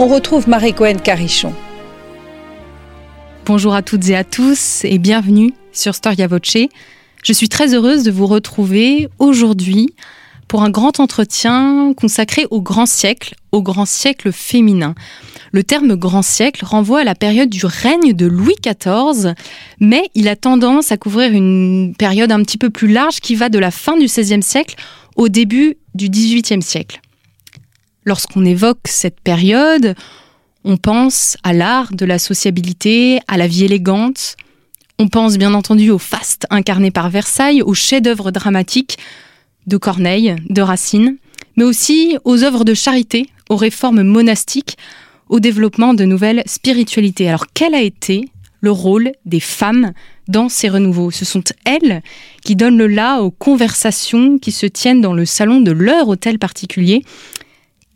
On retrouve Marie-Cohen Carichon. Bonjour à toutes et à tous et bienvenue sur Storia Voce. Je suis très heureuse de vous retrouver aujourd'hui pour un grand entretien consacré au grand siècle, au grand siècle féminin. Le terme grand siècle renvoie à la période du règne de Louis XIV, mais il a tendance à couvrir une période un petit peu plus large qui va de la fin du XVIe siècle au début du XVIIIe siècle. Lorsqu'on évoque cette période, on pense à l'art de la sociabilité, à la vie élégante. On pense bien entendu au faste incarné par Versailles, aux chefs-d'œuvre dramatiques de Corneille, de Racine, mais aussi aux œuvres de charité, aux réformes monastiques, au développement de nouvelles spiritualités. Alors quel a été le rôle des femmes dans ces renouveaux? Ce sont elles qui donnent le là aux conversations qui se tiennent dans le salon de leur hôtel particulier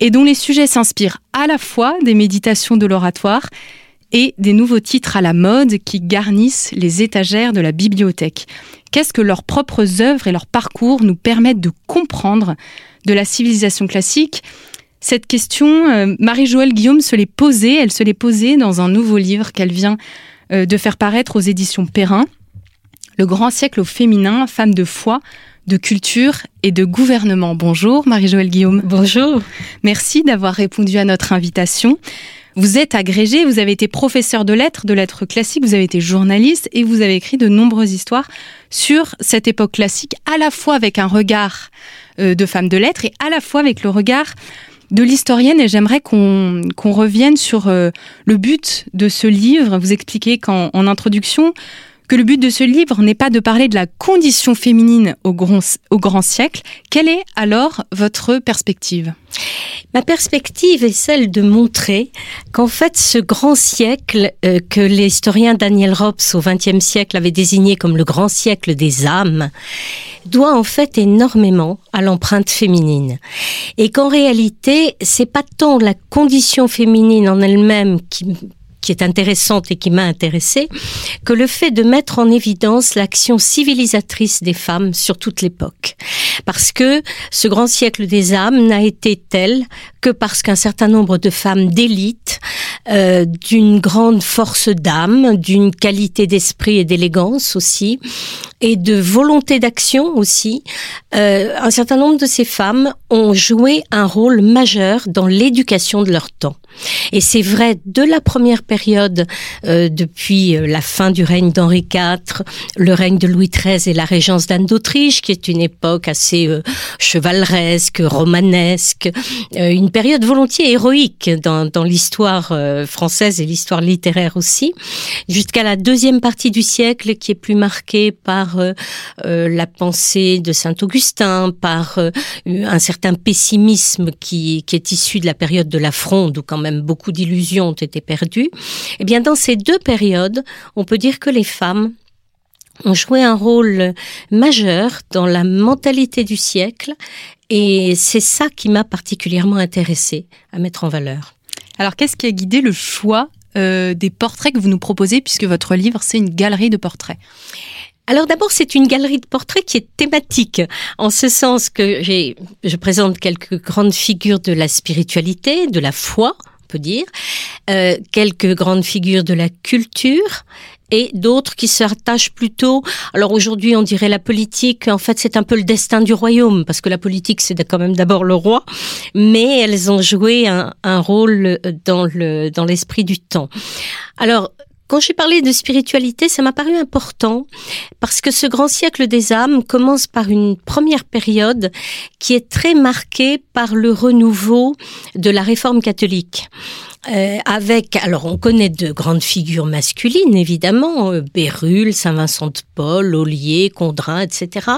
et dont les sujets s'inspirent à la fois des méditations de l'oratoire et des nouveaux titres à la mode qui garnissent les étagères de la bibliothèque. Qu'est-ce que leurs propres œuvres et leurs parcours nous permettent de comprendre de la civilisation classique? Cette question, euh, Marie-Joëlle Guillaume se l'est posée, elle se l'est posée dans un nouveau livre qu'elle vient euh, de faire paraître aux éditions Perrin, Le grand siècle au féminin, femme de foi, de culture et de gouvernement. Bonjour Marie-Joëlle Guillaume. Bonjour. Merci d'avoir répondu à notre invitation. Vous êtes agrégée, vous avez été professeur de lettres, de lettres classiques, vous avez été journaliste et vous avez écrit de nombreuses histoires sur cette époque classique, à la fois avec un regard euh, de femme de lettres et à la fois avec le regard de l'historienne et j'aimerais qu'on revienne sur euh, le but de ce livre. Vous expliquez qu'en en introduction, que le but de ce livre n'est pas de parler de la condition féminine au grand, siècle. Quelle est alors votre perspective? Ma perspective est celle de montrer qu'en fait ce grand siècle euh, que l'historien Daniel Rops au XXe siècle avait désigné comme le grand siècle des âmes doit en fait énormément à l'empreinte féminine et qu'en réalité c'est pas tant la condition féminine en elle-même qui qui est intéressante et qui m'a intéressée, que le fait de mettre en évidence l'action civilisatrice des femmes sur toute l'époque. Parce que ce grand siècle des âmes n'a été tel que parce qu'un certain nombre de femmes d'élite, euh, d'une grande force d'âme, d'une qualité d'esprit et d'élégance aussi, et de volonté d'action aussi, euh, un certain nombre de ces femmes ont joué un rôle majeur dans l'éducation de leur temps. Et c'est vrai de la première période, euh, depuis euh, la fin du règne d'Henri IV, le règne de Louis XIII et la régence d'Anne d'Autriche, qui est une époque assez euh, chevaleresque, romanesque, une période volontiers héroïque dans, dans l'histoire française et l'histoire littéraire aussi, jusqu'à la deuxième partie du siècle, qui est plus marquée par la pensée de Saint-Augustin, par un certain pessimisme qui, qui est issu de la période de la Fronde, ou quand même beaucoup d'illusions ont été perdues. Eh bien, dans ces deux périodes, on peut dire que les femmes ont joué un rôle majeur dans la mentalité du siècle et c'est ça qui m'a particulièrement intéressée à mettre en valeur. Alors, qu'est-ce qui a guidé le choix euh, des portraits que vous nous proposez, puisque votre livre, c'est une galerie de portraits? Alors d'abord, c'est une galerie de portraits qui est thématique, en ce sens que j'ai, je présente quelques grandes figures de la spiritualité, de la foi, dire, euh, quelques grandes figures de la culture et d'autres qui s'attachent plutôt. Alors aujourd'hui, on dirait la politique. En fait, c'est un peu le destin du royaume parce que la politique, c'est quand même d'abord le roi, mais elles ont joué un, un rôle dans le dans l'esprit du temps. Alors quand j'ai parlé de spiritualité, ça m'a paru important parce que ce grand siècle des âmes commence par une première période qui est très marquée par le renouveau de la réforme catholique. Euh, avec, alors on connaît de grandes figures masculines évidemment, euh, Bérulle, Saint-Vincent de Paul, Ollier, Condrin, etc.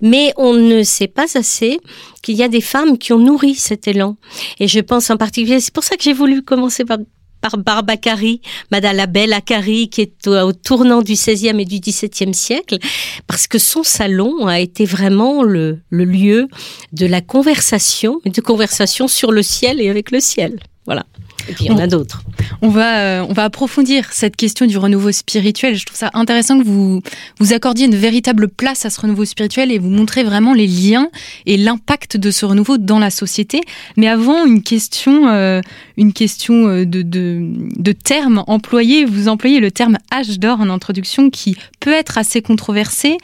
Mais on ne sait pas assez qu'il y a des femmes qui ont nourri cet élan. Et je pense en particulier, c'est pour ça que j'ai voulu commencer par par Barbacari, Madame la Belle Acari, qui est au, tournant du XVIe et du XVIIe siècle, parce que son salon a été vraiment le, lieu de la conversation, de conversation sur le ciel et avec le ciel. Et puis il y en a d'autres. On va, euh, on va approfondir cette question du renouveau spirituel. Je trouve ça intéressant que vous vous accordiez une véritable place à ce renouveau spirituel et vous montrez vraiment les liens et l'impact de ce renouveau dans la société. Mais avant, une question, euh, une question euh, de, de, de termes employés. Vous employez le terme âge d'or en introduction qui peut être assez controversé.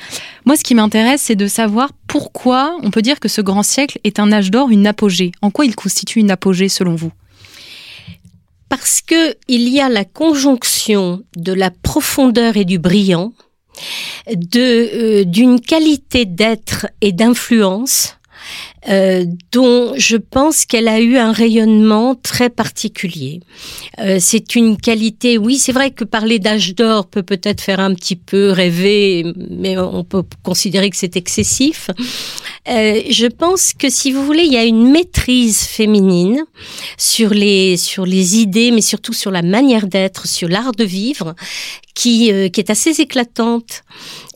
Moi, ce qui m'intéresse, c'est de savoir pourquoi on peut dire que ce grand siècle est un âge d'or, une apogée. En quoi il constitue une apogée selon vous? Parce que il y a la conjonction de la profondeur et du brillant, de euh, d'une qualité d'être et d'influence euh, dont je pense qu'elle a eu un rayonnement très particulier. Euh, c'est une qualité, oui, c'est vrai que parler d'âge d'or peut peut-être faire un petit peu rêver, mais on peut considérer que c'est excessif. Euh, je pense que si vous voulez, il y a une maîtrise féminine sur les sur les idées, mais surtout sur la manière d'être, sur l'art de vivre, qui, euh, qui est assez éclatante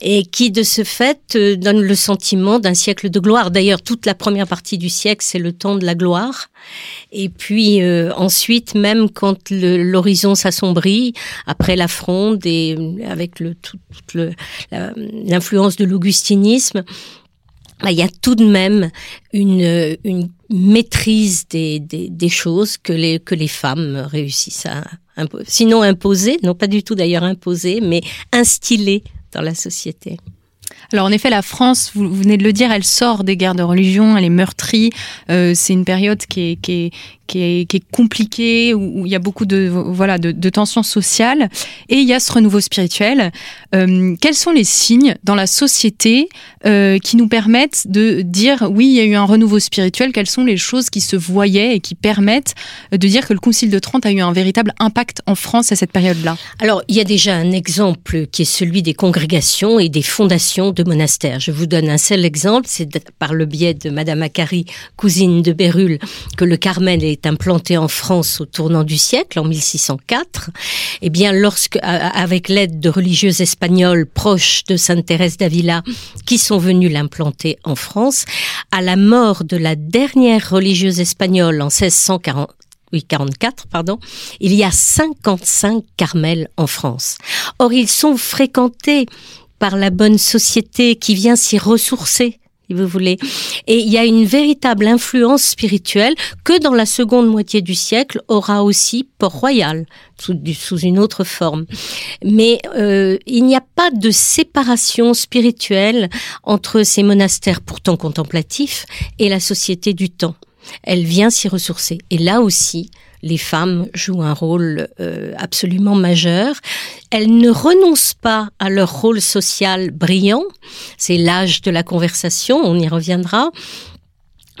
et qui, de ce fait, euh, donne le sentiment d'un siècle de gloire. D'ailleurs, toute la première partie du siècle, c'est le temps de la gloire. Et puis euh, ensuite, même quand l'horizon s'assombrit, après la fronde et avec le, toute l'influence de l'augustinisme, il y a tout de même une, une maîtrise des, des, des, choses que les, que les femmes réussissent à, sinon imposer, non pas du tout d'ailleurs imposer, mais instiller dans la société. Alors en effet, la France, vous, venez de le dire, elle sort des guerres de religion, elle est meurtrie. Euh, c'est une période qui est, qui est, qui est, qui compliqué, où, il y a beaucoup de, voilà, de, de, tensions sociales, et il y a ce renouveau spirituel. Euh, quels sont les signes dans la société euh, qui nous permettent de dire oui, il y a eu un renouveau spirituel? Quelles sont les choses qui se voyaient et qui permettent de dire que le Concile de Trente a eu un véritable impact en France à cette période-là? Alors, il y a déjà un exemple qui est celui des congrégations et des fondations de monastères. Je vous donne un seul exemple, c'est par le biais de Madame Acari, cousine de Bérulle, que le Carmel est implanté en France au tournant du siècle, en 1604, eh bien, lorsque, avec l'aide de religieuses espagnoles proches de Sainte Thérèse d'Avila, qui sont venues l'implanter en France, à la mort de la dernière religieuse espagnole en 1640, oui, 44, pardon, il y a 55 carmels en France. Or, ils sont fréquentés par la bonne société qui vient s'y ressourcer vous voulez. Et il y a une véritable influence spirituelle que dans la seconde moitié du siècle aura aussi Port-Royal, sous, sous, une autre forme. Mais euh, il n'y a pas de séparation spirituelle entre ces monastères pourtant contemplatifs et la société du temps. Elle vient s'y ressourcer. Et là aussi, les femmes jouent un rôle euh, absolument majeur. Elles ne renoncent pas à leur rôle social brillant. C'est l'âge de la conversation, on y reviendra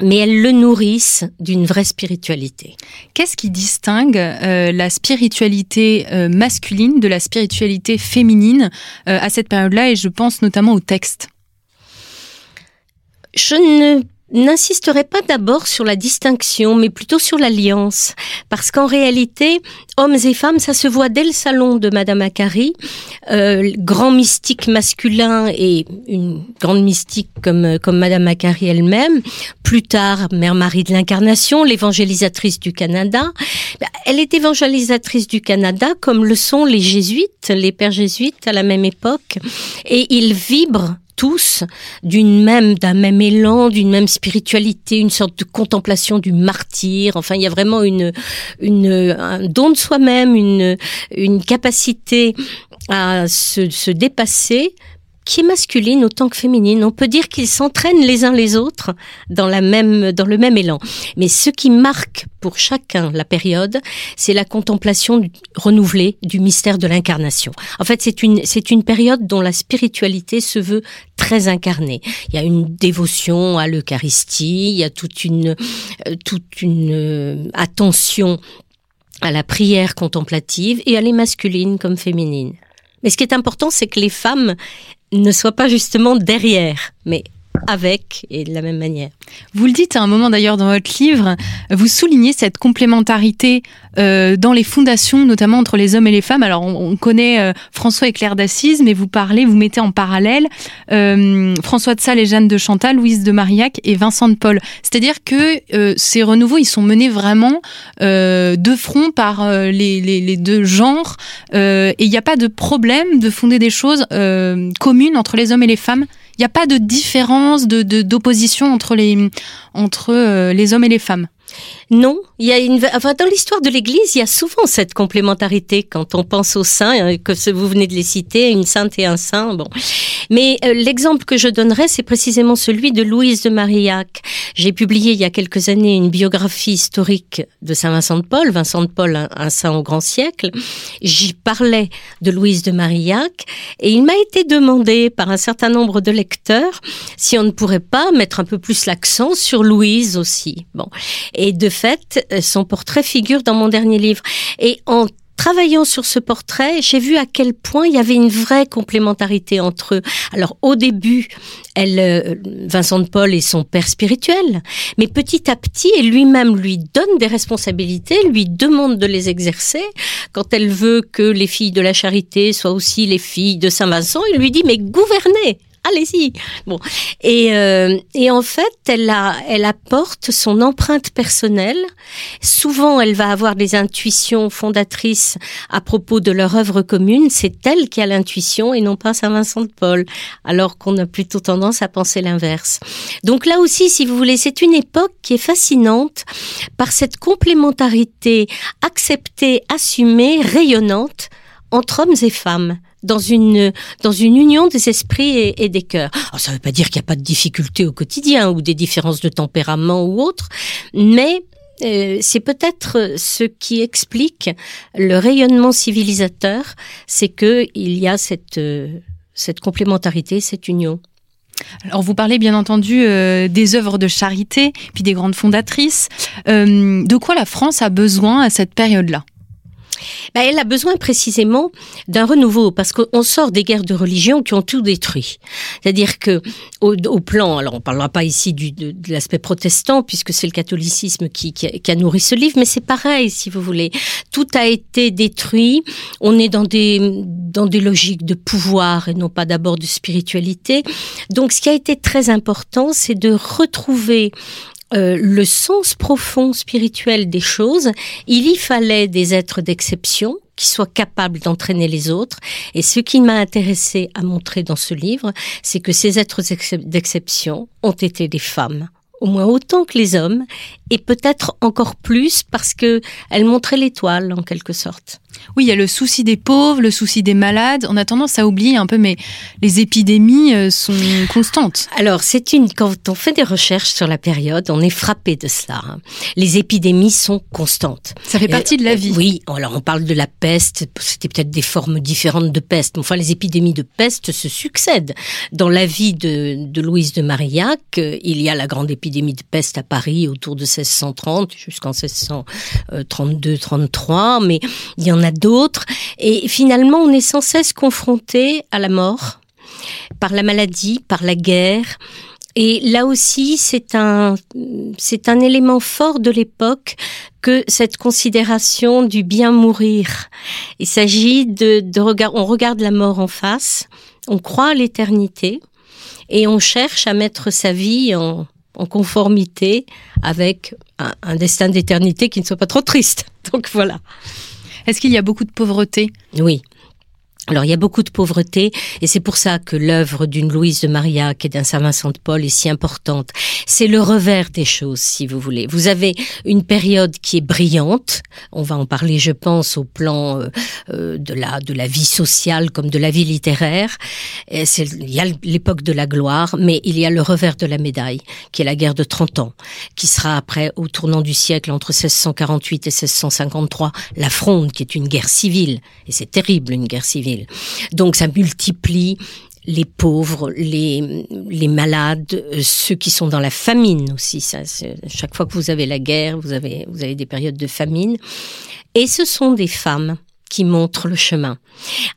mais elles le nourrissent d'une vraie spiritualité. Qu'est-ce qui distingue euh, la spiritualité euh, masculine de la spiritualité féminine à cette période-là Et je pense notamment au texte? Je ne n'insisterai pas d'abord sur la distinction, mais plutôt sur l'alliance. Parce qu'en réalité, hommes et femmes, ça se voit dès le salon de Madame Akari, euh, grand mystique masculin et une grande mystique comme, comme Madame Akari elle-même. Plus tard, Mère Marie de l'Incarnation, l'évangélisatrice du Canada. Elle est évangélisatrice du Canada comme le sont les jésuites, les pères jésuites à la même époque. Et ils vibrent tous d'une même d'un même élan, d'une même spiritualité, une sorte de contemplation du martyr. Enfin, il y a vraiment une une un don de soi-même, une une capacité à se, se dépasser qui est masculine autant que féminine. On peut dire qu'ils s'entraînent les uns les autres dans la même, dans le même élan. Mais ce qui marque pour chacun la période, c'est la contemplation renouvelée du mystère de l'incarnation. En fait, c'est une, c'est une période dont la spiritualité se veut très incarnée. Il y a une dévotion à l'Eucharistie, il y a toute une, euh, toute une euh, attention à la prière contemplative et à les masculines comme féminines. Mais ce qui est important, c'est que les femmes ne soient pas justement derrière, mais avec et de la même manière. Vous le dites à un moment d'ailleurs dans votre livre, vous soulignez cette complémentarité euh, dans les fondations, notamment entre les hommes et les femmes. Alors on, connaît euh, François et Claire d'Assise, mais vous parlez, vous mettez en parallèle euh, François de Sales et Jeanne de Chantal, Louise de Marillac et Vincent de Paul. C'est-à-dire que ces renouveaux, ils sont menés vraiment de front par les, les, les, deux genres, et il n'y a pas de problème de fonder des choses communes entre les hommes et les femmes il n'y a pas de différence, de d'opposition entre les entre euh, les hommes et les femmes? Non, il y a une, enfin, dans l'histoire de l'Église, il y a souvent cette complémentarité quand on pense aux saints, hein, que vous venez de les citer, une sainte et un saint. Bon, mais euh, l'exemple que je donnerai, c'est précisément celui de Louise de Marillac. J'ai publié il y a quelques années une biographie historique de Saint Vincent de Paul, Vincent de Paul, un, saint au grand siècle. J'y parlais de Louise de Marillac et il m'a été demandé par un certain nombre de lecteurs si on ne pourrait pas mettre un peu plus l'accent sur Louise aussi. Bon, et de fait, euh, son portrait figure dans mon dernier livre. Et en travaillant sur ce portrait, j'ai vu à quel point il y avait une vraie complémentarité entre eux. Alors au début, elle, euh, Vincent de Paul est son père spirituel, mais petit à petit, elle lui-même lui donne des responsabilités, lui demande de les exercer. Quand elle veut que les filles de la charité soient aussi les filles de Saint Vincent, il lui dit mais gouvernez allez-y. Bon, et, euh, et en fait, elle, a, elle apporte son empreinte personnelle. Souvent, elle va avoir des intuitions fondatrices à propos de leur œuvre commune. C'est elle qui a l'intuition et non pas Saint Vincent de Paul, alors qu'on a plutôt tendance à penser l'inverse. Donc là aussi, si vous voulez, c'est une époque qui est fascinante par cette complémentarité acceptée, assumée, rayonnante entre hommes et femmes dans une dans une union des esprits et, des cœurs. Alors, ça ne veut pas dire qu'il n'y a pas de difficultés au quotidien ou des différences de tempérament ou autres, mais euh, c'est peut-être ce qui explique le rayonnement civilisateur, c'est que il y a cette euh, cette complémentarité, cette union. Alors vous parlez bien entendu euh, des œuvres de charité, puis des grandes fondatrices. de quoi la France a besoin à cette période-là? Ben, elle a besoin précisément d'un renouveau parce qu'on sort des guerres de religion qui ont tout détruit. C'est-à-dire que au, plan, alors on parlera pas ici de, l'aspect protestant puisque c'est le catholicisme qui, qui, qui, a nourri ce livre, mais c'est pareil si vous voulez. Tout a été détruit. On est dans des dans des logiques de pouvoir et non pas d'abord de spiritualité. Donc ce qui a été très important, c'est de retrouver euh, le sens profond spirituel des choses, il y fallait des êtres d'exception qui soient capables d'entraîner les autres. Et ce qui m'a intéressé à montrer dans ce livre, c'est que ces êtres d'exception ont été des femmes au moins autant que les hommes, et peut-être encore plus parce que elle montrait l'étoile en quelque sorte. Oui, il y a le souci des pauvres, le souci des malades. On a tendance à oublier un peu, mais les épidémies euh, sont constantes. Alors, c'est une quand on fait des recherches sur la période, on est frappé de cela. Hein. Les épidémies sont constantes. Ça fait partie de la vie. oui, alors on parle de la peste. C'était peut-être des formes différentes de peste. Enfin, les épidémies de peste se succèdent. Dans la vie de, de Louise de Marillac, euh, il y a la grande épidémie de peste à Paris autour de 1630 jusqu'en 1632-33, mais il y en a d'autres. Et finalement, on est sans cesse confronté à la mort, par la maladie, par la guerre. Et là aussi, c'est un, c'est un élément fort de l'époque que cette considération du bien mourir. Il s'agit de, de regard, on regarde la mort en face, on croit à l'éternité et on cherche à mettre sa vie en, en conformité avec un, un destin d'éternité qui ne soit pas trop triste. Donc voilà. Est-ce qu'il y a beaucoup de pauvreté? Oui. Alors il y a beaucoup de pauvreté et c'est pour ça que l'œuvre d'une Louise de Maria qui est d'un Saint Vincent de Paul est si importante. C'est le revers des choses si vous voulez. Vous avez une période qui est brillante, on va en parler je pense au plan euh, euh, de la de la vie sociale comme de la vie littéraire. Et il y a l'époque de la gloire, mais il y a le revers de la médaille qui est la guerre de 30 ans qui sera après au tournant du siècle entre 1648 et 1653 la Fronde qui est une guerre civile et c'est terrible une guerre civile donc ça multiplie les pauvres, les, les malades, euh, ceux qui sont dans la famine aussi. Ça, chaque fois que vous avez la guerre, vous avez, vous avez des périodes de famine. Et ce sont des femmes qui montrent le chemin.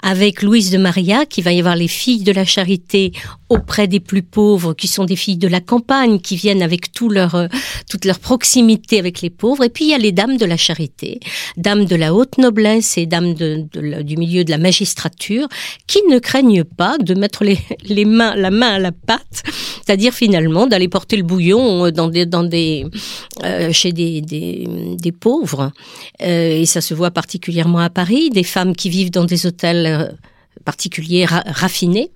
Avec Louise de Maria, qui va y avoir les filles de la charité auprès des plus pauvres, qui sont des filles de la campagne, qui viennent avec tout leur, euh, toute leur proximité avec les pauvres. Et puis il y a les dames de la charité, dames de la haute noblesse et dames du milieu de la magistrature, qui ne craignent pas de mettre les, mains, la main à la pâte, c'est-à-dire finalement d'aller porter le bouillon euh, dans des, dans des, euh, chez des, des, pauvres. Et ça se voit particulièrement à Paris des femmes qui vivent dans des hôtels particuliers raffinés,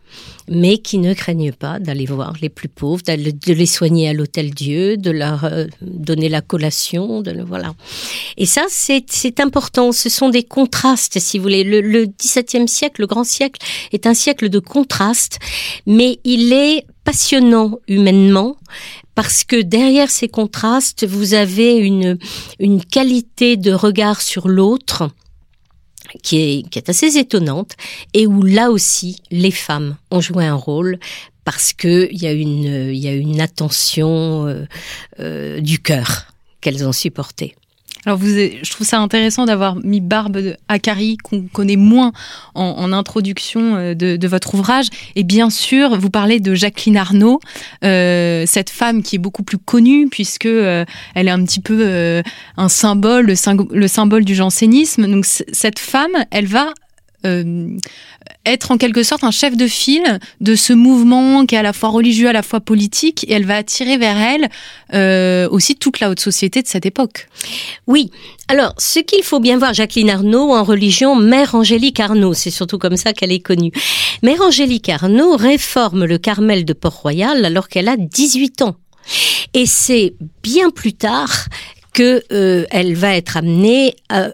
mais qui ne craignent pas d'aller voir les plus pauvres, de les soigner à l'hôtel Dieu, de leur euh, donner la collation, de voilà. Et ça, c'est important. Ce sont des contrastes, si vous voulez. Le, le XVIIe siècle, le grand siècle, est un siècle de contrastes, mais il est passionnant humainement parce que derrière ces contrastes, vous avez une, une qualité de regard sur l'autre qui est, qui est assez étonnante et où là aussi les femmes ont joué un rôle parce que il y a une y a une attention euh, euh, du cœur qu'elles ont supporté. Alors vous, je trouve ça intéressant d'avoir mis Barbe Akari, qu'on connaît moins en, introduction euh, de, votre ouvrage. Et bien sûr, vous parlez de Jacqueline Arnaud, euh, cette femme qui est beaucoup plus connue puisque euh, elle est un petit peu un symbole, le, symbole du jansénisme. Donc cette femme, elle va euh, être en quelque sorte un chef de file de ce mouvement qui est à la fois religieux, à la fois politique, et elle va attirer vers elle euh, aussi toute la haute société de cette époque. Oui. Alors, ce qu'il faut bien voir, Jacqueline Arnaud en religion, Mère Angélique Arnaud, c'est surtout comme ça qu'elle est connue. Mère Angélique Arnaud réforme le Carmel de Port-Royal alors qu'elle a 18 ans. Et c'est bien plus tard que euh, elle va être amenée à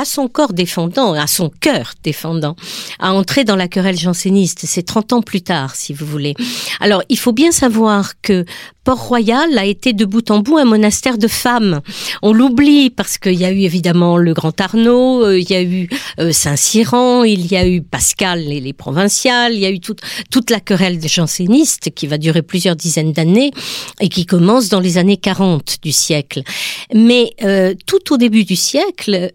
à son corps défendant, à son cœur défendant, à entrer dans la querelle janséniste. C'est 30 ans plus tard, si vous voulez. Alors, il faut bien savoir que Port-Royal a été de bout en bout un monastère de femmes. On l'oublie parce qu'il y a eu évidemment le Grand Arnaud, euh, il y a eu euh, Saint-Cyran, il y a eu Pascal et les provinciales, il y a eu toute, toute la querelle des jansénistes qui va durer plusieurs dizaines d'années et qui commence dans les années 40 du siècle. Mais euh, tout au début du siècle,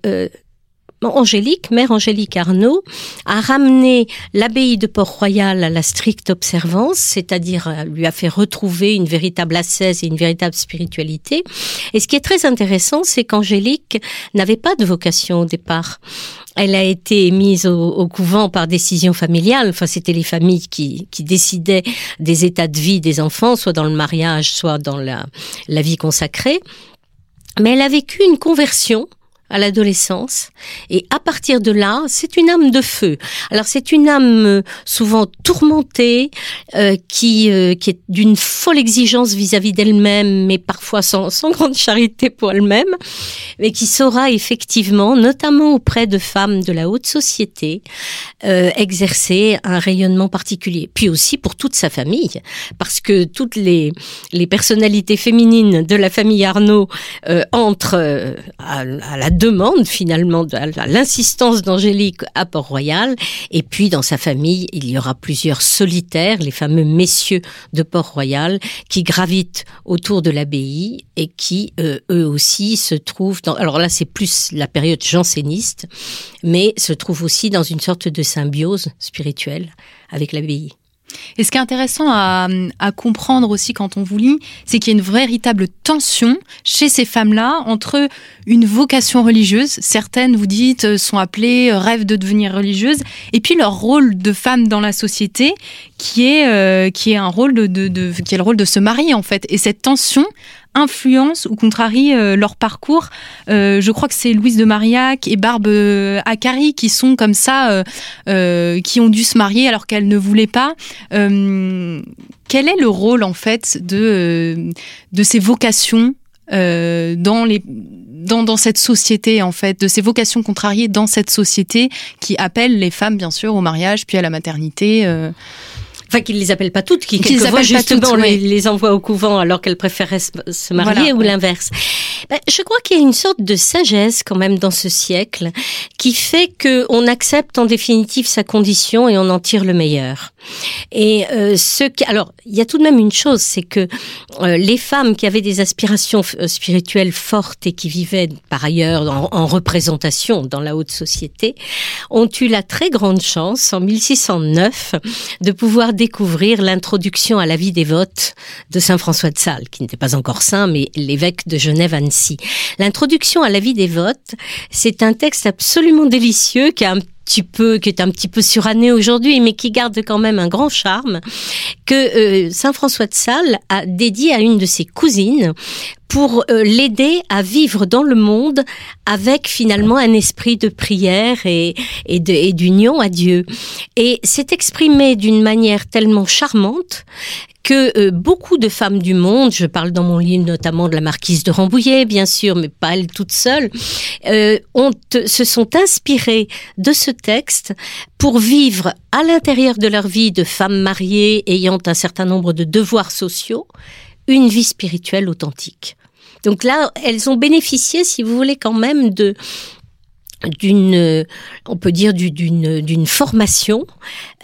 Angélique, mère Angélique Arnaud, a ramené l'abbaye de Port-Royal à la stricte observance, c'est-à-dire euh, lui a fait retrouver une véritable ascèse et une véritable spiritualité. Et ce qui est très intéressant, c'est qu'Angélique n'avait pas de vocation au départ. Elle a été mise au, couvent par décision familiale. Enfin, c'était les familles qui, qui, décidaient des états de vie des enfants, soit dans le mariage, soit dans la, la vie consacrée. Mais elle a vécu une conversion à l'adolescence. Et à partir de là, c'est une âme de feu. Alors c'est une âme euh, souvent tourmentée, euh, qui, euh, qui est d'une folle exigence vis-à-vis d'elle-même, mais parfois sans, sans grande charité pour elle-même, mais qui saura effectivement, notamment auprès de femmes de la haute société, exercer un rayonnement particulier. Puis aussi pour toute sa famille, parce que toutes les, les personnalités féminines de la famille Arnaud entrent à, à la demande finalement, l'insistance d'Angélique à Port-Royal. Et puis dans sa famille, il y aura plusieurs solitaires, les fameux messieurs de Port-Royal, qui gravitent autour de l'abbaye et qui euh, eux aussi se trouvent dans... Alors là, c'est plus la période janséniste, mais se trouvent aussi dans une sorte de symbiose spirituelle avec l'abbaye. Et ce qui est intéressant à, comprendre aussi quand on vous lit, c'est qu'il y a une véritable tension chez ces femmes-là entre une vocation religieuse, certaines, vous dites, euh, sont appelées, euh, rêvent de devenir religieuses, et puis leur rôle de femme dans la société, qui est, euh, qui est un rôle de, qui est le rôle de se marier en fait. Et cette tension influencent ou contrarient leur parcours. je crois que c'est Louise de Marillac et Barbe Akari qui sont comme ça, qui ont dû se marier alors qu'elles ne voulaient pas. quel est le rôle en fait de, de ces vocations dans les dans, dans, cette société en fait, de ces vocations contrariées dans cette société qui appelle les femmes bien sûr au mariage puis à la maternité. Enfin, qu'ils les appellent pas toutes, qui quelquefois justement les, les envoient au couvent alors qu'elles préféraient se marier ou l'inverse. Ben, je crois qu'il y a une sorte de sagesse quand même dans ce siècle qui fait que on accepte en définitive sa condition et on en tire le meilleur. Et euh, ce qui, alors, il y a tout de même une chose, c'est que euh, les femmes qui avaient des aspirations euh, spirituelles fortes et qui vivaient par ailleurs en, en, représentation dans la haute société, ont eu la très grande chance en 1609 de pouvoir découvrir l'introduction à la vie dévote de Saint François de Sales, qui n'était pas encore saint, mais l'évêque de Genève-Annecy. L'introduction à la vie dévote, c'est un texte absolument délicieux qui a un petit peu, qui est un petit peu suranné aujourd'hui, mais qui garde quand même un grand charme, que euh, Saint François de Sales a dédié à une de ses cousines pour euh, l'aider à vivre dans le monde avec finalement un esprit de prière et, et d'union à Dieu. Et c'est exprimé d'une manière tellement charmante que euh, beaucoup de femmes du monde, je parle dans mon livre notamment de la marquise de Rambouillet, bien sûr, mais pas elle toute seule, euh, ont, se sont inspirées de ce texte pour vivre à l'intérieur de leur vie de femmes mariées ayant un certain nombre de devoirs sociaux, une vie spirituelle authentique. Donc là, elles ont bénéficié, si vous voulez, quand même de d'une, on peut dire d'une d'une formation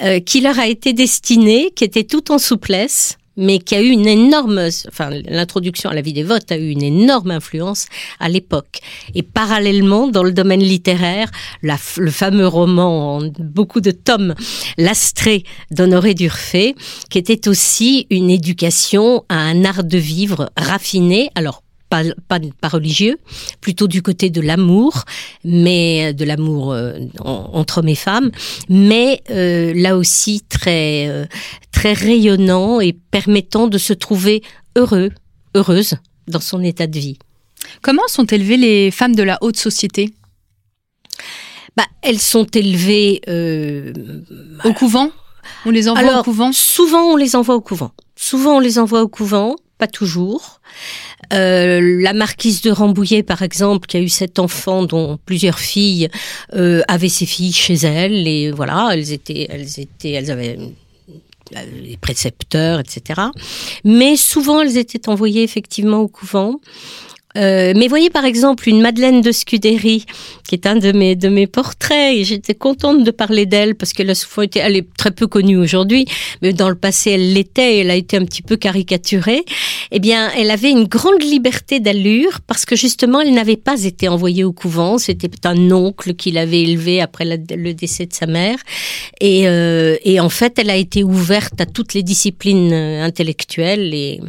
euh, qui leur a été destinée, qui était tout en souplesse, mais qui a eu une énorme, enfin l'introduction à la vie des votes a eu une énorme influence à l'époque. Et parallèlement, dans le domaine littéraire, la, le fameux roman en beaucoup de tomes, L'Astrée d'Honoré Durfé, qui était aussi une éducation à un art de vivre raffiné, alors pas, pas, religieux, plutôt du côté de l'amour, mais de l'amour euh, entre hommes et femmes, mais euh, là aussi très euh, très rayonnant et permettant de se trouver heureux, heureuse dans son état de vie. Comment sont élevées les femmes de la haute société? Bah, elles sont élevées au couvent? On les envoie au couvent? Souvent, on les envoie au couvent. Souvent, on les envoie au couvent, pas toujours. Euh, la marquise de Rambouillet, par exemple, qui a eu cet enfant dont plusieurs filles euh, avaient ses filles chez elle, et voilà, elles étaient, elles étaient, elles avaient euh, les précepteurs, etc. Mais souvent, elles étaient envoyées effectivement au couvent. Euh, mais voyez par exemple une Madeleine de Scudéry, qui est un de mes de mes portraits, et j'étais contente de parler d'elle parce qu'elle elle est très peu connue aujourd'hui, mais dans le passé elle l'était, elle a été un petit peu caricaturée. Eh bien, elle avait une grande liberté d'allure parce que justement elle n'avait pas été envoyée au couvent, c'était un oncle qui l'avait élevée après le décès de sa mère, et, euh, et en fait elle a été ouverte à toutes les disciplines euh, intellectuelles et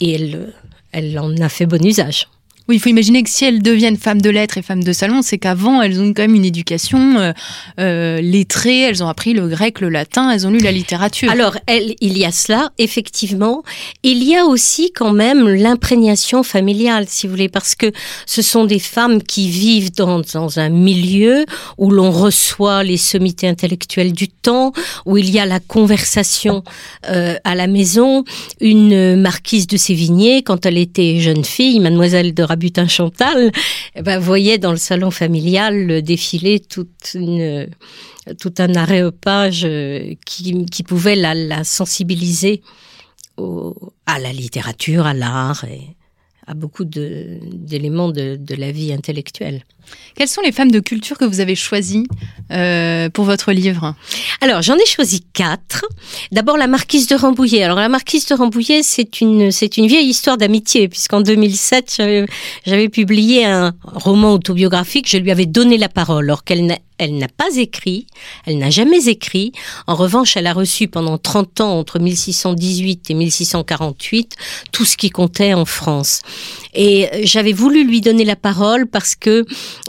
et elle elle en a fait bon usage. Il faut imaginer que si elles deviennent femmes de lettres et femmes de salon, c'est qu'avant, elles ont quand même une éducation euh, euh, lettrée, elles ont appris le grec, le latin, elles ont lu la littérature. Alors, il y a cela, effectivement. Il y a aussi quand même l'imprégnation familiale, si vous voulez, parce que ce sont des femmes qui vivent dans, dans un milieu où l'on reçoit les sommités intellectuelles du temps, où il y a la conversation euh, à la maison. Une marquise de Sévigné, quand elle était jeune fille, mademoiselle de Rabutin Chantal, eh ben, voyait dans le salon familial défiler tout un aréopage euh, qui, qui pouvait la, sensibiliser à la littérature, à l'art et à beaucoup d'éléments de, la vie intellectuelle. Quelles sont les femmes de culture que vous avez choisies euh, pour votre livre? Alors, j'en ai choisi quatre. D'abord, la marquise de Rambouillet. Alors, la marquise de Rambouillet, c'est une, c'est une vieille histoire d'amitié, puisqu'en 2007, j'avais publié un roman autobiographique. Je lui avais donné la parole, alors qu'elle n'a elle n'a pas écrit, elle n'a jamais écrit. En revanche, elle a reçu pendant 30 ans, entre 1618 et 1648, tout ce qui comptait en France. Et j'avais voulu lui donner la parole parce que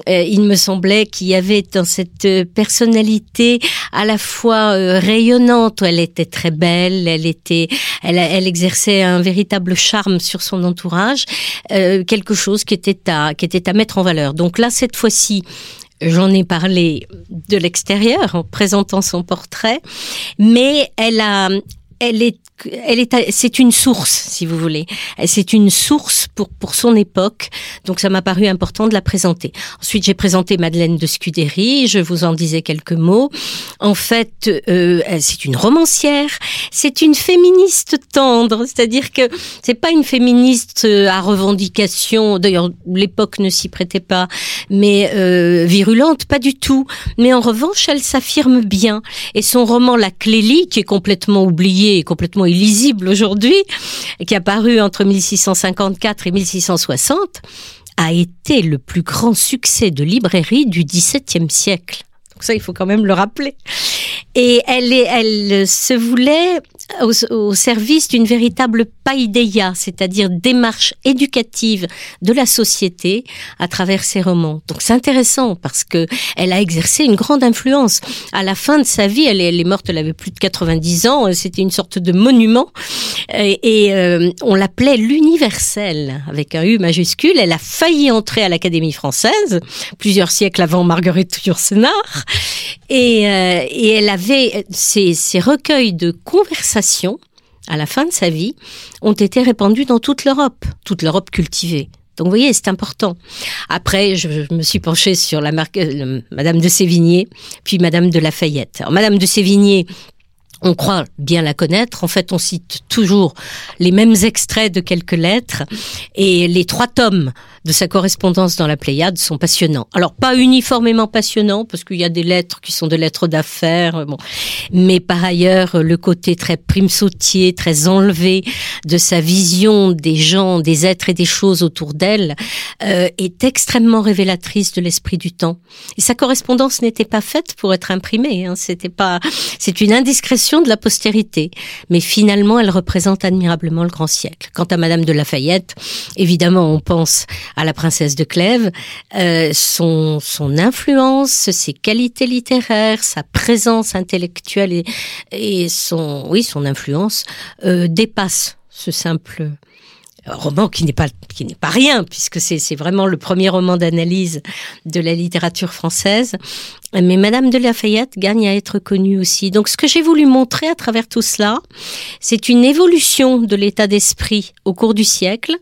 il me semblait qu'il y avait dans cette personnalité à la fois rayonnante, elle était très belle, elle était, elle, exerçait un véritable charme sur son entourage, quelque chose qui était à qui était à mettre en valeur. Donc là, cette fois-ci, J'en ai parlé de l'extérieur en présentant son portrait, mais elle a, elle est elle est, c'est une source, si vous voulez. C'est une source pour pour son époque. Donc ça m'a paru important de la présenter. Ensuite, j'ai présenté Madeleine de Scudéry. Je vous en disais quelques mots. En fait, euh, c'est une romancière. C'est une féministe tendre, c'est-à-dire que c'est pas une féministe euh, à revendication. D'ailleurs, l'époque ne s'y prêtait pas, mais euh, virulente, pas du tout. Mais en revanche, elle s'affirme bien. Et son roman La Clélie, qui est complètement oublié complètement illisible aujourd'hui, qui a paru entre 1654 et 1660, a été le plus grand succès de librairie du XVIIe siècle. Donc ça, il faut quand même le rappeler. Et elle, elle se voulait au, service d'une véritable paideia, c'est-à-dire démarche éducative de la société à travers ses romans. Donc c'est intéressant parce que elle a exercé une grande influence. À la fin de sa vie, elle est, morte, elle avait plus de 90 ans, c'était une sorte de monument et, euh, on l'appelait l'universelle avec un U majuscule. Elle a failli entrer à l'Académie française plusieurs siècles avant Marguerite Yourcenar et, euh, et elle avait ces, ces recueils de conversations à la fin de sa vie ont été répandus dans toute l'Europe, toute l'Europe cultivée. Donc vous voyez, c'est important. Après, je, me suis penchée sur la marque euh, Madame de Sévigné, puis Madame de Lafayette. Alors, Madame de Sévigné, on croit bien la connaître. En fait, on cite toujours les mêmes extraits de quelques lettres et les trois tomes de sa correspondance dans la Pléiade sont passionnants. Alors pas uniformément passionnants parce qu'il y a des lettres qui sont des lettres d'affaires, bon, mais par ailleurs le côté très prime sautier, très enlevé de sa vision des gens, des êtres et des choses autour d'elle euh, est extrêmement révélatrice de l'esprit du temps. Et sa correspondance n'était pas faite pour être imprimée. Hein, C'était pas, c'est une indiscrétion de la postérité, mais finalement elle représente admirablement le grand siècle. Quant à Madame de Lafayette, évidemment on pense à la princesse de Clèves, euh, son, influence, ses qualités littéraires, sa présence intellectuelle et, son, oui, son influence euh, dépasse ce simple roman qui n'est pas qui n'est pas rien puisque c'est c'est vraiment le premier roman d'analyse de la littérature française mais Madame de Lafayette gagne à être connue aussi. Donc ce que j'ai voulu montrer à travers tout cela, c'est une évolution de l'état d'esprit au cours du siècle,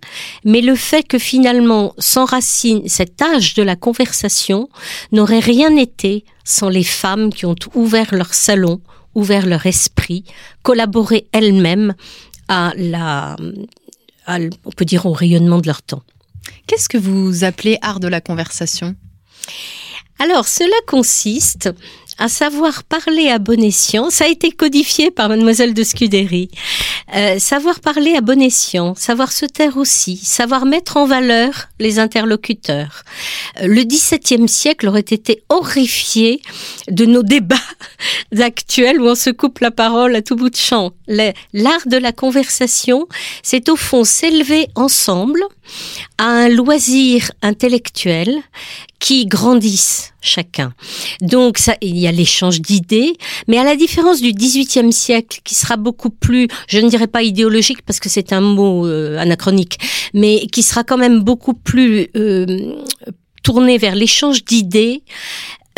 mais le fait que finalement s'enracine cet âge de la conversation n'aurait rien été sans les femmes qui ont ouvert leur salon, ouvert leur esprit, collaboré elles-mêmes à la, on peut dire au rayonnement de leur temps. Qu'est-ce que vous appelez art de la conversation? Alors, cela consiste à savoir parler à bon escient. Ça a été codifié par mademoiselle de Scudéry. Euh, savoir parler à bon escient, savoir se taire aussi, savoir mettre en valeur les interlocuteurs. Euh, le XVIIe siècle aurait été horrifié de nos débats actuels où on se coupe la parole à tout bout de champ. L'art de la conversation, c'est au fond s'élever ensemble à un loisir intellectuel qui grandissent chacun. Donc ça, il y a l'échange d'idées, mais à la différence du XVIIIe siècle, qui sera beaucoup plus, je ne dirais pas idéologique parce que c'est un mot euh, anachronique, mais qui sera quand même beaucoup plus euh, tourné vers l'échange d'idées,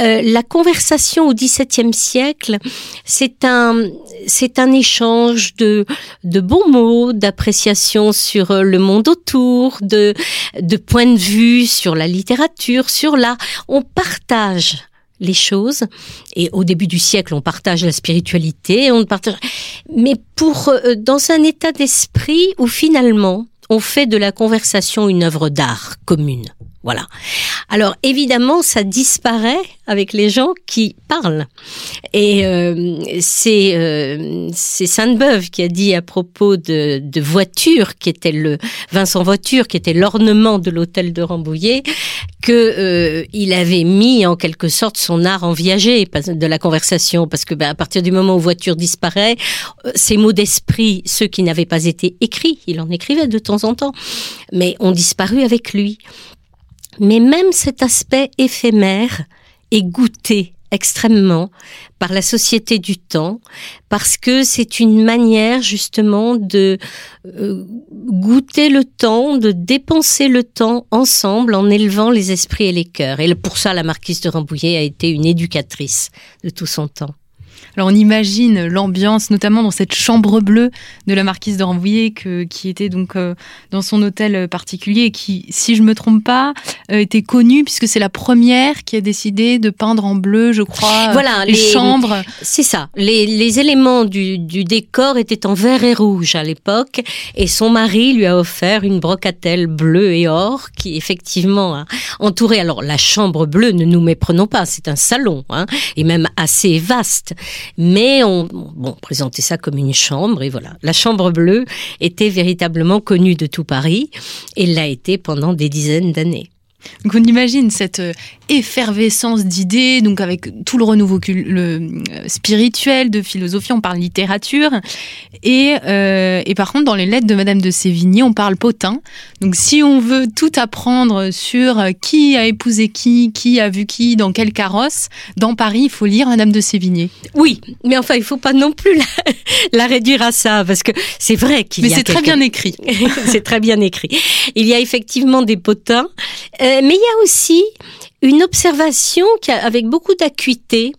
euh, la conversation au XVIIe siècle, c'est un, c'est un échange de, de bons mots, d'appréciation sur euh, le monde autour, de, de points de vue sur la littérature, sur l'art. On partage les choses. Et au début du siècle, on partage la spiritualité, on partage, mais pour euh, dans un état d'esprit où finalement on fait de la conversation une œuvre d'art commune. Voilà. Alors évidemment, ça disparaît avec les gens qui parlent. Et euh, c'est euh, Sainte-Beuve qui a dit à propos de, de voiture, qui était le Vincent Voiture, qui était l'ornement de l'hôtel de Rambouillet, que euh, il avait mis en quelque sorte son art en viager de la conversation, parce que ben, à partir du moment où voiture disparaît, euh, ces mots d'esprit, ceux qui n'avaient pas été écrits, il en écrivait de temps en temps, mais ont disparu avec lui. Mais même cet aspect éphémère est goûté extrêmement par la société du temps, parce que c'est une manière justement de euh, goûter le temps, de dépenser le temps ensemble en élevant les esprits et les cœurs. Et pour ça, la marquise de Rambouillet a été une éducatrice de tout son temps. Alors on imagine l'ambiance, notamment dans cette chambre bleue de la marquise de Rambouillet, qui était donc euh, dans son hôtel particulier, et qui, si je me trompe pas, euh, était connue puisque c'est la première qui a décidé de peindre en bleu, je crois, voilà, les, chambres. C'est ça. Les, éléments du, décor étaient en vert et rouge à l'époque, et son mari lui a offert une brocatelle bleue et or qui effectivement a entouré. Alors la chambre bleue, ne nous méprenons pas, c'est un salon, hein, et même assez vaste. Mais on, présentait ça comme une chambre et voilà. La chambre bleue était véritablement connue de tout Paris et l'a été pendant des dizaines d'années. Donc on imagine cette euh, effervescence d'idées, donc avec tout le renouveau le, euh, spirituel, de philosophie, on parle littérature. Et, euh, et par contre, dans les lettres de Madame de Sévigné, on parle potin. Donc si on veut tout apprendre sur qui a épousé qui, qui a vu qui, dans quel carrosse, dans Paris, il faut lire Madame de Sévigné. Oui, mais enfin, il faut pas non plus la, réduire à ça, parce que c'est vrai qu'il y a... Mais c'est très bien écrit. c'est très bien écrit. Il y a effectivement des potins. Euh, mais il y a aussi une observation qui a, avec beaucoup d'acuité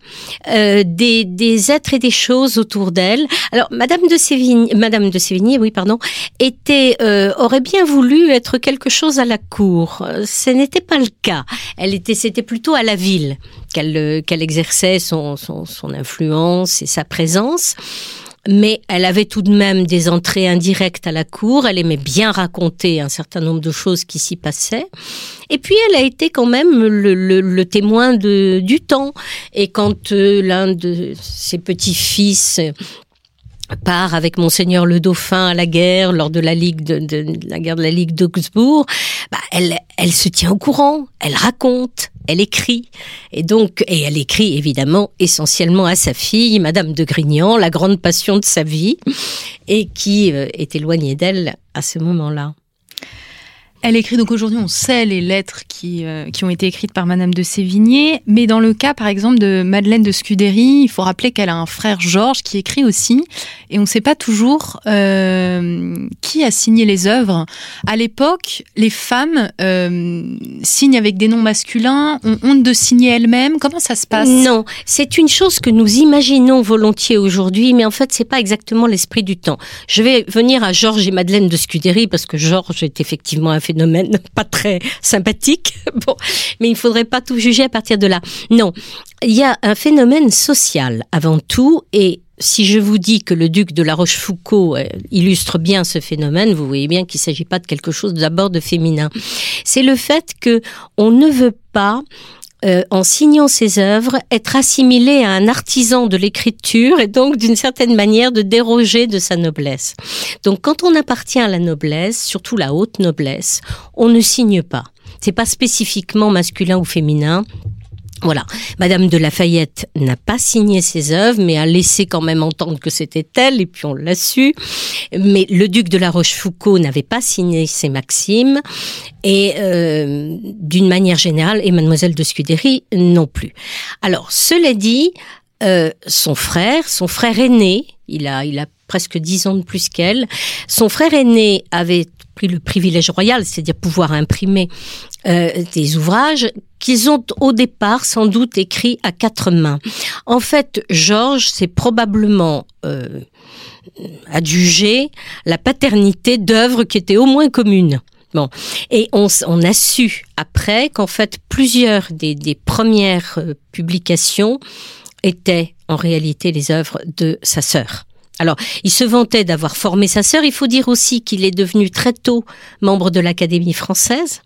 euh, des, des, êtres et des choses autour d'elle. Alors, Madame de Sévigné, Madame de Sévigné, oui, pardon, était euh, aurait bien voulu être quelque chose à la cour. Ce n'était pas le cas. Elle était, c'était plutôt à la ville qu'elle qu'elle exerçait son, son, son influence et sa présence mais elle avait tout de même des entrées indirectes à la cour, elle aimait bien raconter un certain nombre de choses qui s'y passaient. Et puis elle a été quand même le, témoin de, du temps. Et quand euh, l'un de ses petits-fils part avec monseigneur le dauphin à la guerre lors de la ligue de, la guerre de la ligue d'Augsbourg, bah, elle elle se tient au courant, elle raconte, elle écrit. Et donc, et elle écrit évidemment essentiellement à sa fille, Madame de Grignan, la grande passion de sa vie, et qui euh, est éloignée d'elle à ce moment-là. Elle écrit donc aujourd'hui, on sait les lettres qui, euh, qui ont été écrites par Madame de Sévigné, mais dans le cas par exemple de Madeleine de Scudéry, il faut rappeler qu'elle a un frère Georges qui écrit aussi, et on ne sait pas toujours euh, qui a signé les œuvres. À l'époque, les femmes euh, signent avec des noms masculins, ont honte de signer elles-mêmes. Comment ça se passe? Non, c'est une chose que nous imaginons volontiers aujourd'hui, mais en fait, c'est pas exactement l'esprit du temps. Je vais venir à Georges et Madeleine de Scudéry parce que Georges est effectivement un phénomène pas très sympathique. Bon, mais il faudrait pas tout juger à partir de là. Non, il y a un phénomène social avant tout et si je vous dis que le duc de la Rochefoucauld euh, illustre bien ce phénomène, vous voyez bien qu'il ne s'agit pas de quelque chose d'abord de féminin. C'est le fait que on ne veut pas euh, en signant ses œuvres, être assimilé à un artisan de l'écriture et donc d'une certaine manière de déroger de sa noblesse. Donc quand on appartient à la noblesse, surtout la haute noblesse, on ne signe pas. C'est pas spécifiquement masculin ou féminin. Voilà, Madame de Lafayette n'a pas signé ses œuvres, mais a laissé quand même entendre que c'était elle, et puis on l'a su. Mais le duc de la Rochefoucauld n'avait pas signé ses maximes, et euh, d'une manière générale, et Mademoiselle de Scudéry non plus. Alors, cela dit, euh, son frère, son frère aîné, il a, il a presque dix ans de plus qu'elle, son frère aîné avait pris le privilège royal, c'est-à-dire pouvoir imprimer euh, des ouvrages qu'ils ont au départ sans doute écrits à quatre mains. En fait, Georges s'est probablement euh, adjugé la paternité d'œuvres qui étaient au moins communes. Bon. Et on, a su après qu'en fait plusieurs des, des premières euh, publications étaient en réalité les œuvres de sa sœur. Alors, il se vantait d'avoir formé sa sœur. Il faut dire aussi qu'il est devenu très tôt membre de l'Académie française.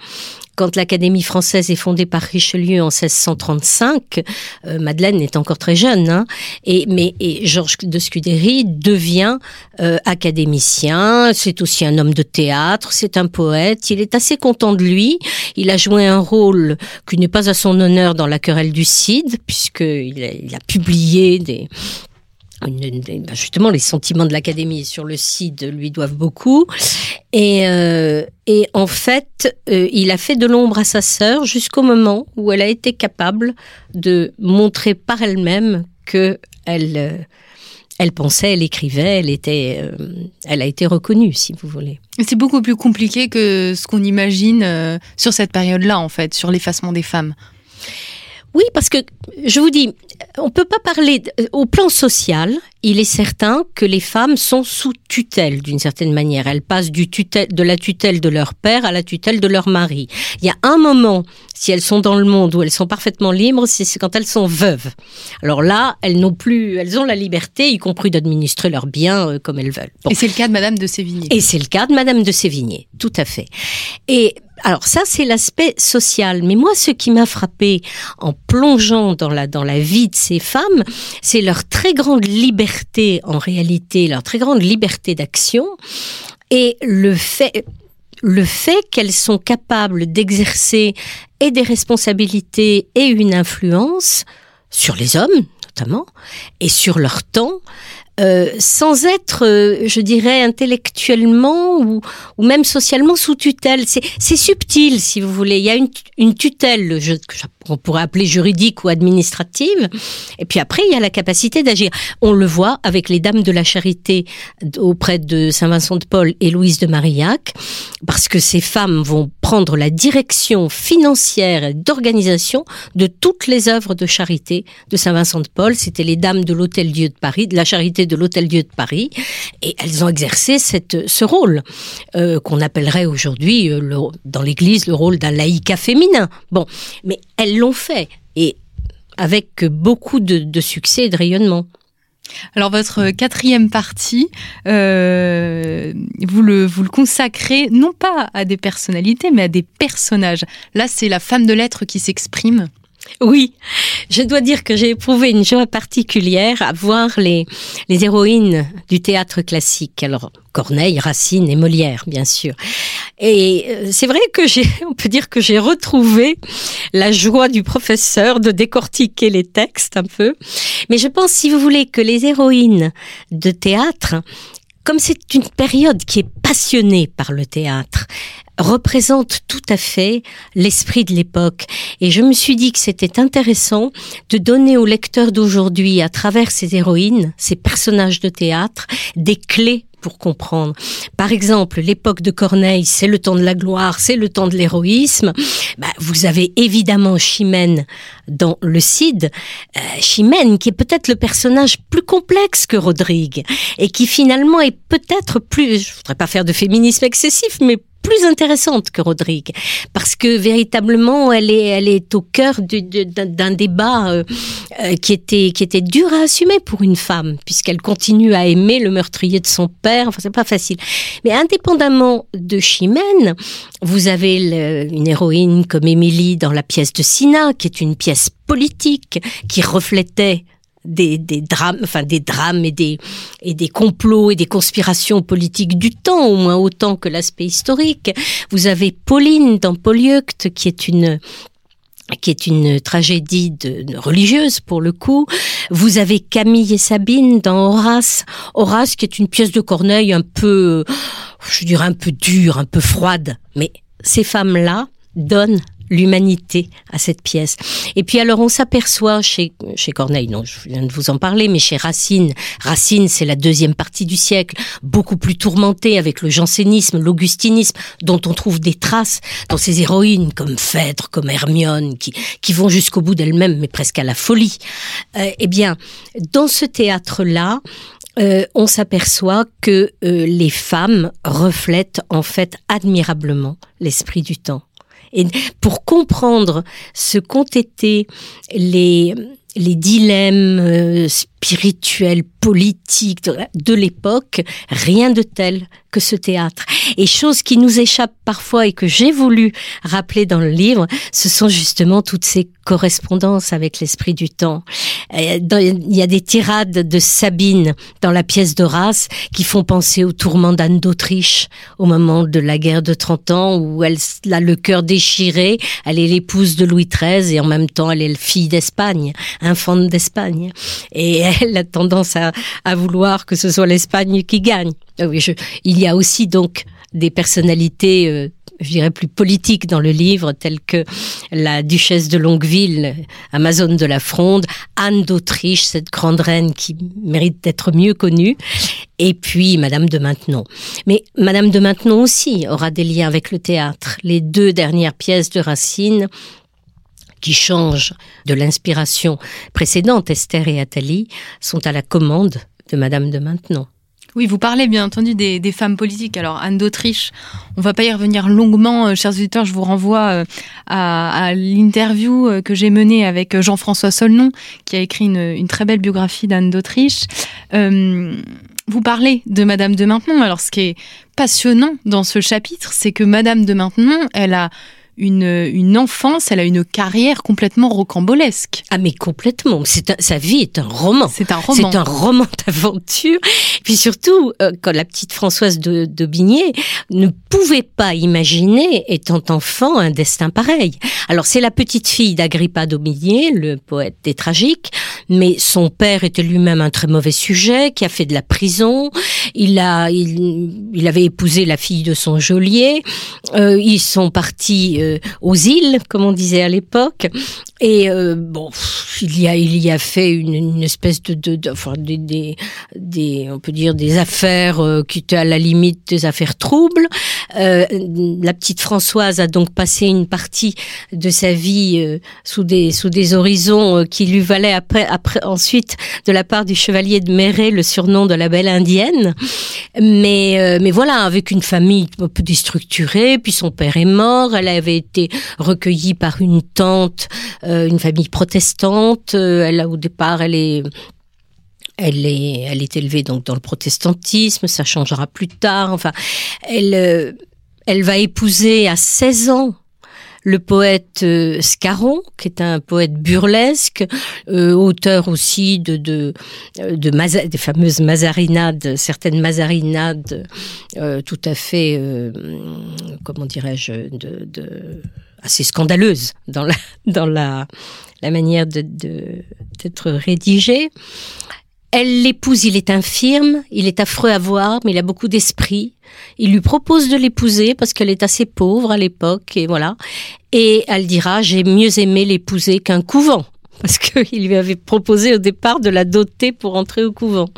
Quand l'Académie française est fondée par Richelieu en 1635, euh, Madeleine est encore très jeune, hein, et mais Georges de Scudéry devient euh, académicien. C'est aussi un homme de théâtre, c'est un poète. Il est assez content de lui. Il a joué un rôle qui n'est pas à son honneur dans la querelle du Cid, puisqu'il a, il a publié des justement, les sentiments de l'Académie sur le site lui doivent beaucoup. Et, euh, en fait, euh, il a fait de l'ombre à sa sœur jusqu'au moment où elle a été capable de montrer par elle-même que elle, euh, elle pensait, elle écrivait, elle était, elle a été reconnue, si vous voulez. C'est beaucoup plus compliqué que ce qu'on imagine sur cette période-là, en fait, sur l'effacement des femmes. Oui, parce que je vous dis, on peut pas parler au plan social. Il est certain que les femmes sont sous tutelle d'une certaine manière. Elles passent du tutelle, de la tutelle de leur père à la tutelle de leur mari. Il y a un moment, si elles sont dans le monde où elles sont parfaitement libres, c'est quand elles sont veuves. Alors là, elles n'ont plus, elles ont la liberté, y compris d'administrer leurs biens euh, comme elles veulent. Et c'est le cas de Madame de Sévigné. Et c'est le cas de Madame de Sévigné, tout à fait. Et alors ça, c'est l'aspect social. Mais moi, ce qui m'a frappé en plongeant dans la, dans la vie de ces femmes, c'est leur très grande liberté, en réalité, leur très grande liberté d'action et le fait, le fait qu'elles sont capables d'exercer et des responsabilités et une influence sur les hommes, notamment, et sur leur temps, euh, sans être, euh, je dirais, intellectuellement ou, ou même socialement sous tutelle. C'est subtil, si vous voulez. Il y a une, une tutelle, je, qu'on pourrait appeler juridique ou administrative, et puis après, il y a la capacité d'agir. On le voit avec les Dames de la Charité auprès de Saint-Vincent de Paul et Louise de Marillac, parce que ces femmes vont prendre la direction financière d'organisation de toutes les œuvres de charité de Saint-Vincent de Paul. C'était les Dames de l'Hôtel-Dieu de Paris, de la Charité de l'Hôtel-Dieu de Paris, et elles ont exercé ce rôle euh, qu'on appellerait aujourd'hui euh, dans l'Église le rôle d'un laïca féminin. Bon, mais elles l'ont fait et avec beaucoup de, de succès et de rayonnement. Alors votre quatrième partie, euh, vous, le, vous le consacrez non pas à des personnalités, mais à des personnages. Là, c'est la femme de lettres qui s'exprime. Oui, je dois dire que j'ai éprouvé une joie particulière à voir les, les héroïnes du théâtre classique. Alors, Corneille, Racine et Molière, bien sûr. Et euh, c'est vrai que j'ai, on peut dire que j'ai retrouvé la joie du professeur de décortiquer les textes un peu. Mais je pense, si vous voulez, que les héroïnes de théâtre, comme c'est une période qui est passionnée par le théâtre, représente tout à fait l'esprit de l'époque. Et je me suis dit que c'était intéressant de donner aux lecteurs d'aujourd'hui, à travers ces héroïnes, ces personnages de théâtre, des clés pour comprendre. Par exemple, l'époque de Corneille, c'est le temps de la gloire, c'est le temps de l'héroïsme. Bah, vous avez évidemment Chimène dans le Cid. Euh, Chimène, qui est peut-être le personnage plus complexe que Rodrigue et qui finalement est peut-être plus, je voudrais pas faire de féminisme excessif, mais plus intéressante que Rodrigue parce que véritablement elle est elle est au cœur d'un débat euh, euh, qui était qui était dur à assumer pour une femme puisqu'elle continue à aimer le meurtrier de son père. Enfin c'est pas facile. Mais indépendamment de Chimène vous avez une héroïne comme Émilie dans la pièce de Sina qui est une pièce politique qui reflétait des, des, drames, enfin des drames et des, et des complots et des conspirations politiques du temps, au moins autant que l'aspect historique. Vous avez Pauline dans Polyeucte, qui est une qui est une tragédie de, religieuse pour le coup. Vous avez Camille et Sabine dans Horace. Horace qui est une pièce de Corneille un peu, je dirais un peu dure, un peu froide. Mais ces femmes-là donnent l'humanité à cette pièce. Et puis alors on s'aperçoit chez, chez Corneille, non, je viens de vous en parler, mais chez Racine, Racine c'est la deuxième partie du siècle, beaucoup plus tourmentée avec le jansénisme, l'augustinisme, dont on trouve des traces dans ces héroïnes comme Phèdre, comme Hermione, qui, qui vont jusqu'au bout d'elles-mêmes, mais presque à la folie. Euh, eh bien, dans ce théâtre-là, euh, on s'aperçoit que euh, les femmes reflètent en fait admirablement l'esprit du temps. Et pour comprendre ce qu'ont été les, les dilemmes euh, spirituels, politiques de l'époque, rien de tel que ce théâtre. Et chose qui nous échappe parfois et que j'ai voulu rappeler dans le livre, ce sont justement toutes ces correspondances avec l'esprit du temps. Il y a des tirades de Sabine dans la pièce d'Horace qui font penser au tourment d'Anne d'Autriche au moment de la guerre de 30 ans où elle a le cœur déchiré, elle est l'épouse de Louis XIII et en même temps elle est la fille d'Espagne. Infante d'Espagne. Et elle a tendance à, vouloir que ce soit l'Espagne qui gagne. Je, il y a aussi donc des personnalités euh, je dirais plus politiques dans le livre, telles que la duchesse de Longueville, Amazone de la Fronde, Anne d'Autriche, cette grande reine qui mérite d'être mieux connue, et puis Madame de Maintenon. Mais Madame de Maintenon aussi aura des liens avec le théâtre. Les deux dernières pièces de Racine qui changent de l'inspiration précédente, Esther et Athalie, sont à la commande de Madame de Maintenon. Oui, vous parlez bien entendu des, femmes politiques. Alors Anne d'Autriche, on va pas y revenir longuement, euh, chers auditeurs. Je vous renvoie euh, à, l'interview euh, que j'ai menée avec Jean-François Solnon, qui a écrit une, une très belle biographie d'Anne d'Autriche. Vous parlez de Madame de Maintenon. Alors, ce qui est passionnant dans ce chapitre, c'est que Madame de Maintenon, elle a une, une enfance, elle a une carrière complètement rocambolesque. Ah mais complètement, c'est un- sa vie est un roman. C'est un roman. C'est un roman d'aventure. Puis surtout, euh, quand la petite Françoise de d'Aubigné ne pouvait pas imaginer, étant enfant, un destin pareil. Alors c'est la petite fille d'Agrippa d'Aubigné, le poète des tragiques, mais son père était lui-même un très mauvais sujet, qui a fait de la prison. Il a, il, il avait épousé la fille de son geôlier. Euh, ils sont partis euh, aux îles, comme on disait à l'époque. Et euh, bon, il y a, il y a fait une, une espèce de, de, de- enfin, des, des, des, on peut dire des affaires euh, qui étaient à la limite des affaires troubles. Euh, la petite Françoise a donc passé une partie de sa vie euh, sous des sous des horizons euh, qui lui valaient après après ensuite de la part du chevalier de Méret le surnom de la belle indienne. Mais euh, mais voilà, avec une famille un peu déstructurée, puis son père est mort, elle avait été recueillie par une tante, une famille protestante. Euh, elle au départ, elle est elle est, elle est élevée donc dans le protestantisme, ça changera plus tard. Enfin, elle, euh, elle va épouser à 16 ans le poète euh, Scarron, qui est un poète burlesque, euh, auteur aussi de, de, euh, de des fameuses mazarinades, certaines mazarinades euh, tout à fait, euh, comment dirais-je, de, assez scandaleuses dans la, dans la, la manière de, de, d'être rédigée. Elle l'épouse, il est infirme, il est affreux à voir, mais il a beaucoup d'esprit. Il lui propose de l'épouser parce qu'elle est assez pauvre à l'époque, et voilà. Et elle dira, j'ai mieux aimé l'épouser qu'un couvent, parce qu'il lui avait proposé au départ de la doter pour entrer au couvent.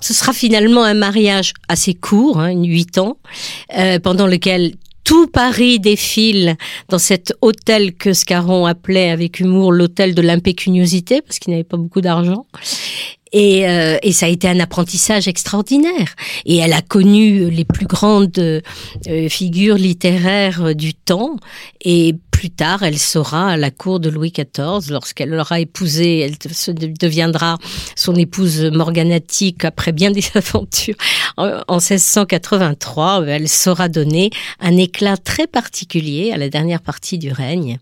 Ce sera finalement un mariage assez court, hein, huit ans, euh, pendant lequel tout Paris défile dans cet hôtel que Scarron appelait avec humour l'hôtel de l'impécuniosité, parce qu'il n'avait pas beaucoup d'argent. Et, euh, et ça a été un apprentissage extraordinaire. Et elle a connu les plus grandes euh, figures littéraires du temps. Et plus tard, elle sera à la cour de Louis XIV, lorsqu'elle l'aura épousé, elle deviendra son épouse morganatique après bien des aventures. En, en 1683, elle saura donner un éclat très particulier à la dernière partie du règne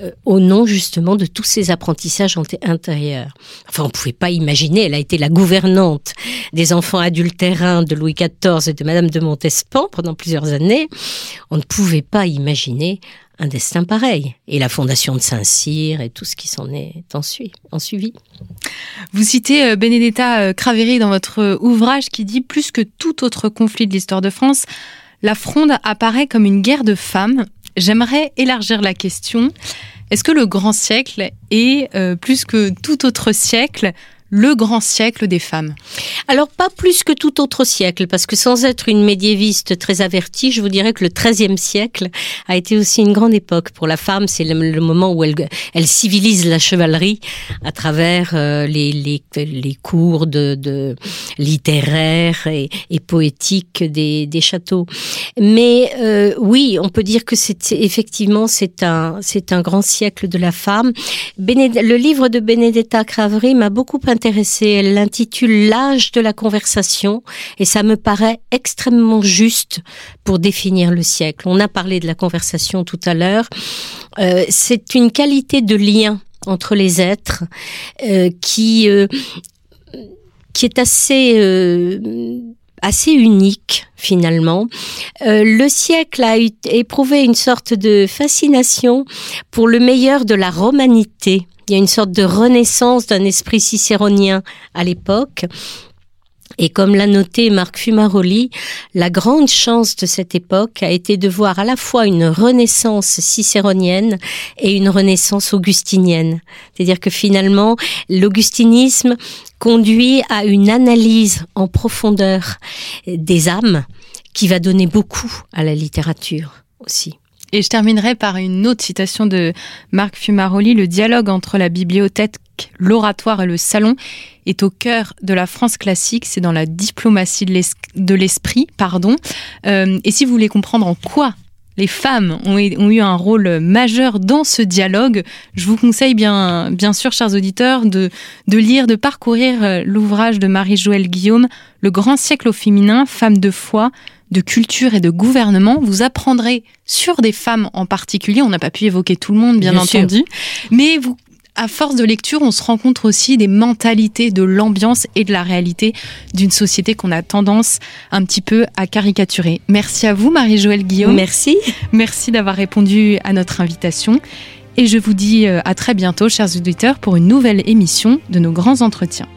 euh, au nom justement de tous ces apprentissages intérieurs. Enfin, on ne pouvait pas imaginer, elle a été la gouvernante des enfants adultérins de Louis XIV et de Madame de Montespan pendant plusieurs années. On ne pouvait pas imaginer un destin pareil. Et la fondation de Saint-Cyr et tout ce qui s'en est en suivi. Vous citez euh, Benedetta euh, Craveri dans votre euh, ouvrage qui dit plus que tout autre conflit de l'histoire de France, la fronde apparaît comme une guerre de femmes. J'aimerais élargir la question. Est-ce que le grand siècle est, euh, plus que tout autre siècle, le grand siècle des femmes Alors pas plus que tout autre siècle, parce que sans être une médiéviste très avertie, je vous dirais que le XIIIe siècle a été aussi une grande époque pour la femme. C'est le, moment où elle, elle civilise la chevalerie à travers euh, les, les, les cours de, de littéraires et, et poétiques des, des châteaux. Mais euh, oui, on peut dire que c'est effectivement c'est un c'est un grand siècle de la femme. Le livre de Benedetta Craveri m'a beaucoup Elle l'intitule L'âge de la conversation et ça me paraît extrêmement juste pour définir le siècle. On a parlé de la conversation tout à l'heure. Euh, c'est une qualité de lien entre les êtres euh, qui euh, qui est assez unique finalement. Le siècle a éprouvé une sorte de fascination pour le meilleur de la romanité Il y a une sorte de renaissance d'un esprit cicéronien à l'époque. Et comme l'a noté Marc Fumaroli, la grande chance de cette époque a été de voir à la fois une renaissance cicéronienne et une renaissance augustinienne. C'est-à-dire que finalement, l'augustinisme conduit à une analyse en profondeur des âmes qui va donner beaucoup à la littérature aussi. Et je terminerai par une autre citation de Marc Fumaroli. Le dialogue entre la bibliothèque, l'oratoire et le salon est au cœur de la France classique. C'est dans la diplomatie de l'esprit, pardon. Euh, et si vous voulez comprendre en quoi les femmes ont, eu un rôle majeur dans ce dialogue. Je vous conseille bien, bien sûr, chers auditeurs, de, lire, de parcourir euh, l'ouvrage de Marie-Joëlle Guillaume, Le grand siècle au féminin, femmes de foi, de culture et de gouvernement. Vous apprendrez sur des femmes en particulier. On n'a pas pu évoquer tout le monde, bien, entendu. Mais vous à force de lecture, on se rend compte aussi des mentalités, de l'ambiance et de la réalité d'une société qu'on a tendance un petit peu à caricaturer. Merci à vous, Marie-Joëlle Guillaume. Merci. Merci d'avoir répondu à notre invitation. Et je vous dis euh, à très bientôt, chers auditeurs, pour une nouvelle émission de nos grands entretiens.